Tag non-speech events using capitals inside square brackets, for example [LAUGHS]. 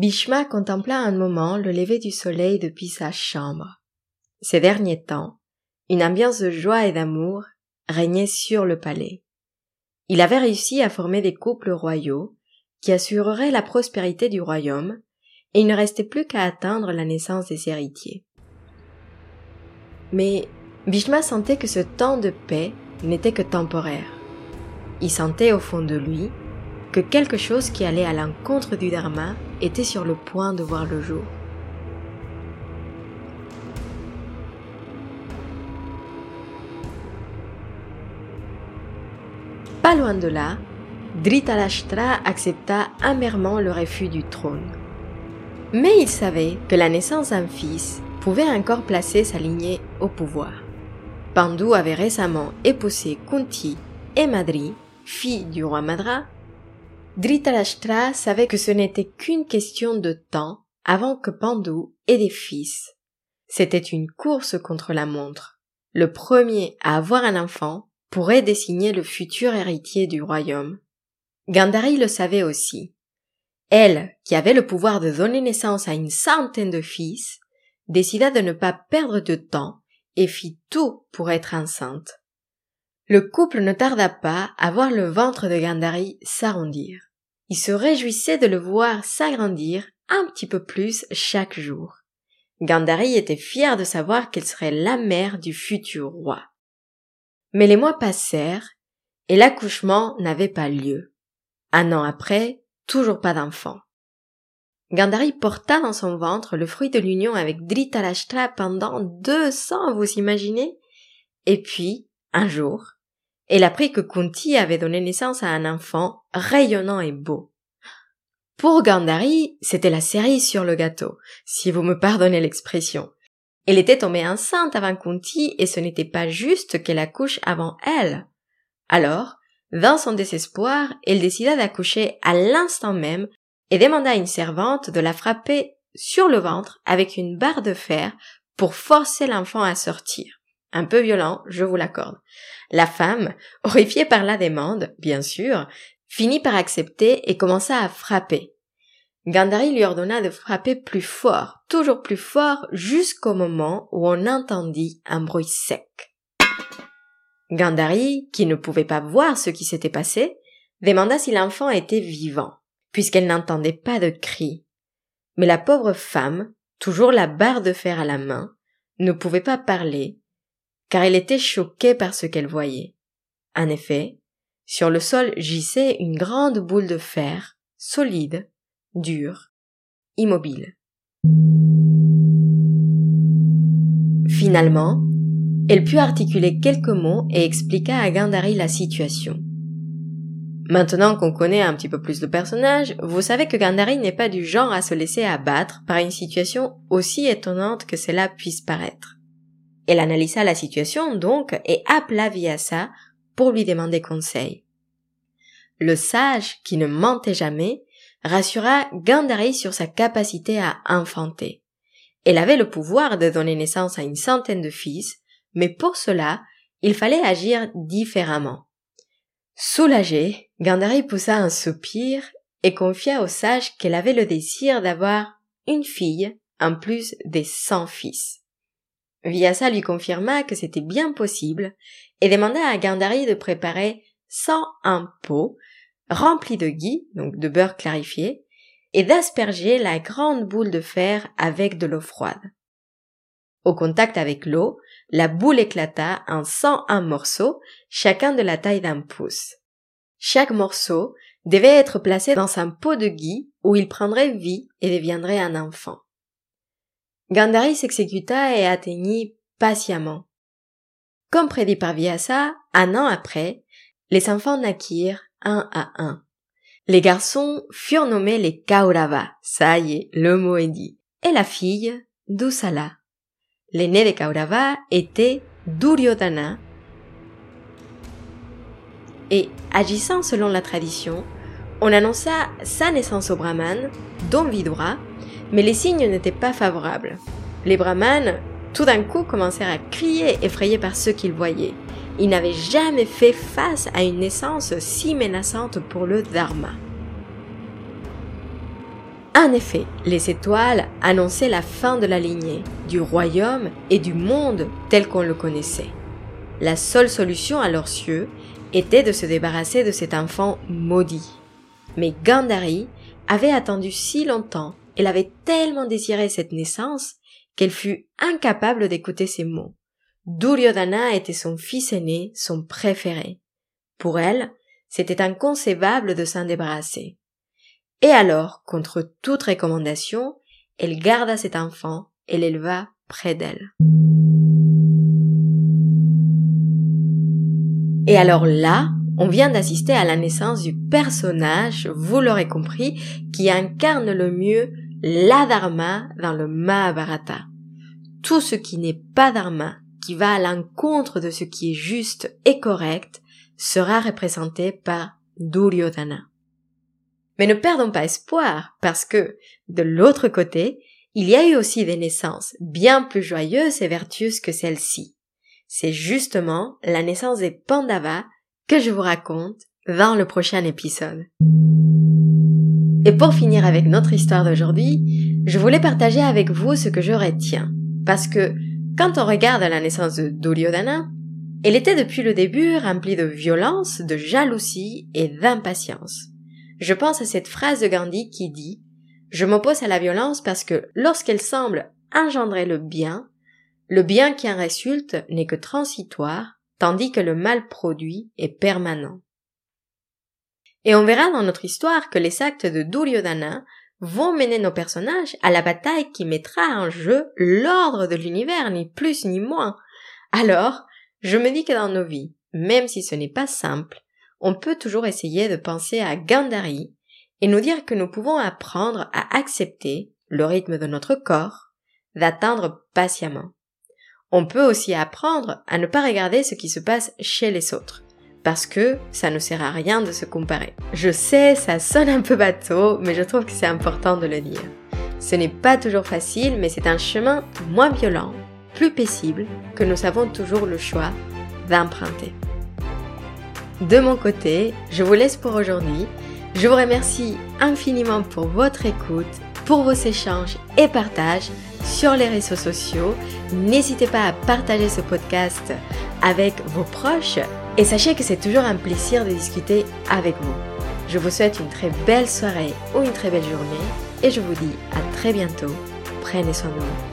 Bhishma contempla un moment le lever du soleil depuis sa chambre. Ces derniers temps, une ambiance de joie et d'amour régnait sur le palais. Il avait réussi à former des couples royaux qui assureraient la prospérité du royaume, et il ne restait plus qu'à attendre la naissance des héritiers. Mais Bhishma sentait que ce temps de paix n'était que temporaire. Il sentait au fond de lui que quelque chose qui allait à l'encontre du Dharma était sur le point de voir le jour. Pas loin de là, Dhritarashtra accepta amèrement le refus du trône. Mais il savait que la naissance d'un fils pouvait encore placer sa lignée au pouvoir. Pandu avait récemment épousé Kunti et Madri, fille du roi Madra. Dhritarashtra savait que ce n'était qu'une question de temps avant que Pandu ait des fils. C'était une course contre la montre. Le premier à avoir un enfant pourrait désigner le futur héritier du royaume. Gandhari le savait aussi. Elle, qui avait le pouvoir de donner naissance à une centaine de fils, décida de ne pas perdre de temps et fit tout pour être enceinte. Le couple ne tarda pas à voir le ventre de Gandhari s'arrondir. Il se réjouissait de le voir s'agrandir un petit peu plus chaque jour. Gandhari était fier de savoir qu'elle serait la mère du futur roi. Mais les mois passèrent et l'accouchement n'avait pas lieu. Un an après, toujours pas d'enfant. Gandhari porta dans son ventre le fruit de l'union avec Dhritarashtra pendant deux ans, vous imaginez? Et puis, un jour, elle apprit que Kunti avait donné naissance à un enfant rayonnant et beau. Pour Gandhari, c'était la cerise sur le gâteau, si vous me pardonnez l'expression. Elle était tombée enceinte avant Kunti et ce n'était pas juste qu'elle accouche avant elle. Alors, dans son désespoir, elle décida d'accoucher à l'instant même et demanda à une servante de la frapper sur le ventre avec une barre de fer pour forcer l'enfant à sortir. Un peu violent, je vous l'accorde. La femme, [LAUGHS] horrifiée par la demande, bien sûr, finit par accepter et commença à frapper. Gandhari lui ordonna de frapper plus fort, toujours plus fort, jusqu'au moment où on entendit un bruit sec. Gandhari, qui ne pouvait pas voir ce qui s'était passé, demanda si l'enfant était vivant puisqu'elle n'entendait pas de cris. Mais la pauvre femme, toujours la barre de fer à la main, ne pouvait pas parler, car elle était choquée par ce qu'elle voyait. En effet, sur le sol gissait une grande boule de fer, solide, dure, immobile. Finalement, elle put articuler quelques mots et expliqua à Gandhari la situation. Maintenant qu'on connaît un petit peu plus le personnage, vous savez que Gandhari n'est pas du genre à se laisser abattre par une situation aussi étonnante que cela puisse paraître. Elle analysa la situation donc et appela Vyasa pour lui demander conseil. Le sage, qui ne mentait jamais, rassura Gandhari sur sa capacité à enfanter. Elle avait le pouvoir de donner naissance à une centaine de fils, mais pour cela, il fallait agir différemment. Soulagée, Gandhari poussa un soupir et confia au sage qu'elle avait le désir d'avoir une fille en plus des cent fils. Vyasa lui confirma que c'était bien possible et demanda à Gandhari de préparer cent un pot rempli de ghee, donc de beurre clarifié, et d'asperger la grande boule de fer avec de l'eau froide. Au contact avec l'eau, la boule éclata en cent un morceaux, chacun de la taille d'un pouce. Chaque morceau devait être placé dans un pot de ghee où il prendrait vie et deviendrait un enfant. Gandhari s'exécuta et atteignit patiemment. Comme prédit par Vyasa, un an après, les enfants naquirent un à un. Les garçons furent nommés les Kaurava, ça y est, le mot est dit, et la fille, Dusala. L'aîné des Kaurava était Duryodhana, et, agissant selon la tradition, on annonça sa naissance au brahman, dont Vidura, mais les signes n'étaient pas favorables. Les brahmanes, tout d'un coup, commencèrent à crier, effrayés par ce qu'ils voyaient. Ils n'avaient jamais fait face à une naissance si menaçante pour le dharma. En effet, les étoiles annonçaient la fin de la lignée, du royaume et du monde tel qu'on le connaissait. La seule solution à leurs yeux était de se débarrasser de cet enfant maudit. Mais Gandhari avait attendu si longtemps, elle avait tellement désiré cette naissance, qu'elle fut incapable d'écouter ses mots. Duryodhana était son fils aîné, son préféré. Pour elle, c'était inconcevable de s'en débarrasser. Et alors, contre toute recommandation, elle garda cet enfant et l'éleva près d'elle. Et alors là, on vient d'assister à la naissance du personnage, vous l'aurez compris, qui incarne le mieux la dharma dans le Mahabharata. Tout ce qui n'est pas dharma, qui va à l'encontre de ce qui est juste et correct, sera représenté par Duryodhana. Mais ne perdons pas espoir, parce que, de l'autre côté, il y a eu aussi des naissances bien plus joyeuses et vertueuses que celle-ci. C'est justement la naissance des Pandavas que je vous raconte dans le prochain épisode. Et pour finir avec notre histoire d'aujourd'hui, je voulais partager avec vous ce que je retiens. Parce que, quand on regarde la naissance de Duryodhana, elle était depuis le début remplie de violence, de jalousie et d'impatience. Je pense à cette phrase de Gandhi qui dit Je m'oppose à la violence parce que lorsqu'elle semble engendrer le bien, le bien qui en résulte n'est que transitoire, tandis que le mal produit est permanent. Et on verra dans notre histoire que les actes de Duryodhana vont mener nos personnages à la bataille qui mettra en jeu l'ordre de l'univers, ni plus ni moins. Alors, je me dis que dans nos vies, même si ce n'est pas simple, on peut toujours essayer de penser à Gandhari et nous dire que nous pouvons apprendre à accepter le rythme de notre corps, d'attendre patiemment. On peut aussi apprendre à ne pas regarder ce qui se passe chez les autres, parce que ça ne sert à rien de se comparer. Je sais, ça sonne un peu bateau, mais je trouve que c'est important de le dire. Ce n'est pas toujours facile, mais c'est un chemin moins violent, plus paisible, que nous avons toujours le choix d'emprunter. De mon côté, je vous laisse pour aujourd'hui. Je vous remercie infiniment pour votre écoute, pour vos échanges et partages sur les réseaux sociaux. N'hésitez pas à partager ce podcast avec vos proches et sachez que c'est toujours un plaisir de discuter avec vous. Je vous souhaite une très belle soirée ou une très belle journée et je vous dis à très bientôt. Prenez soin de vous.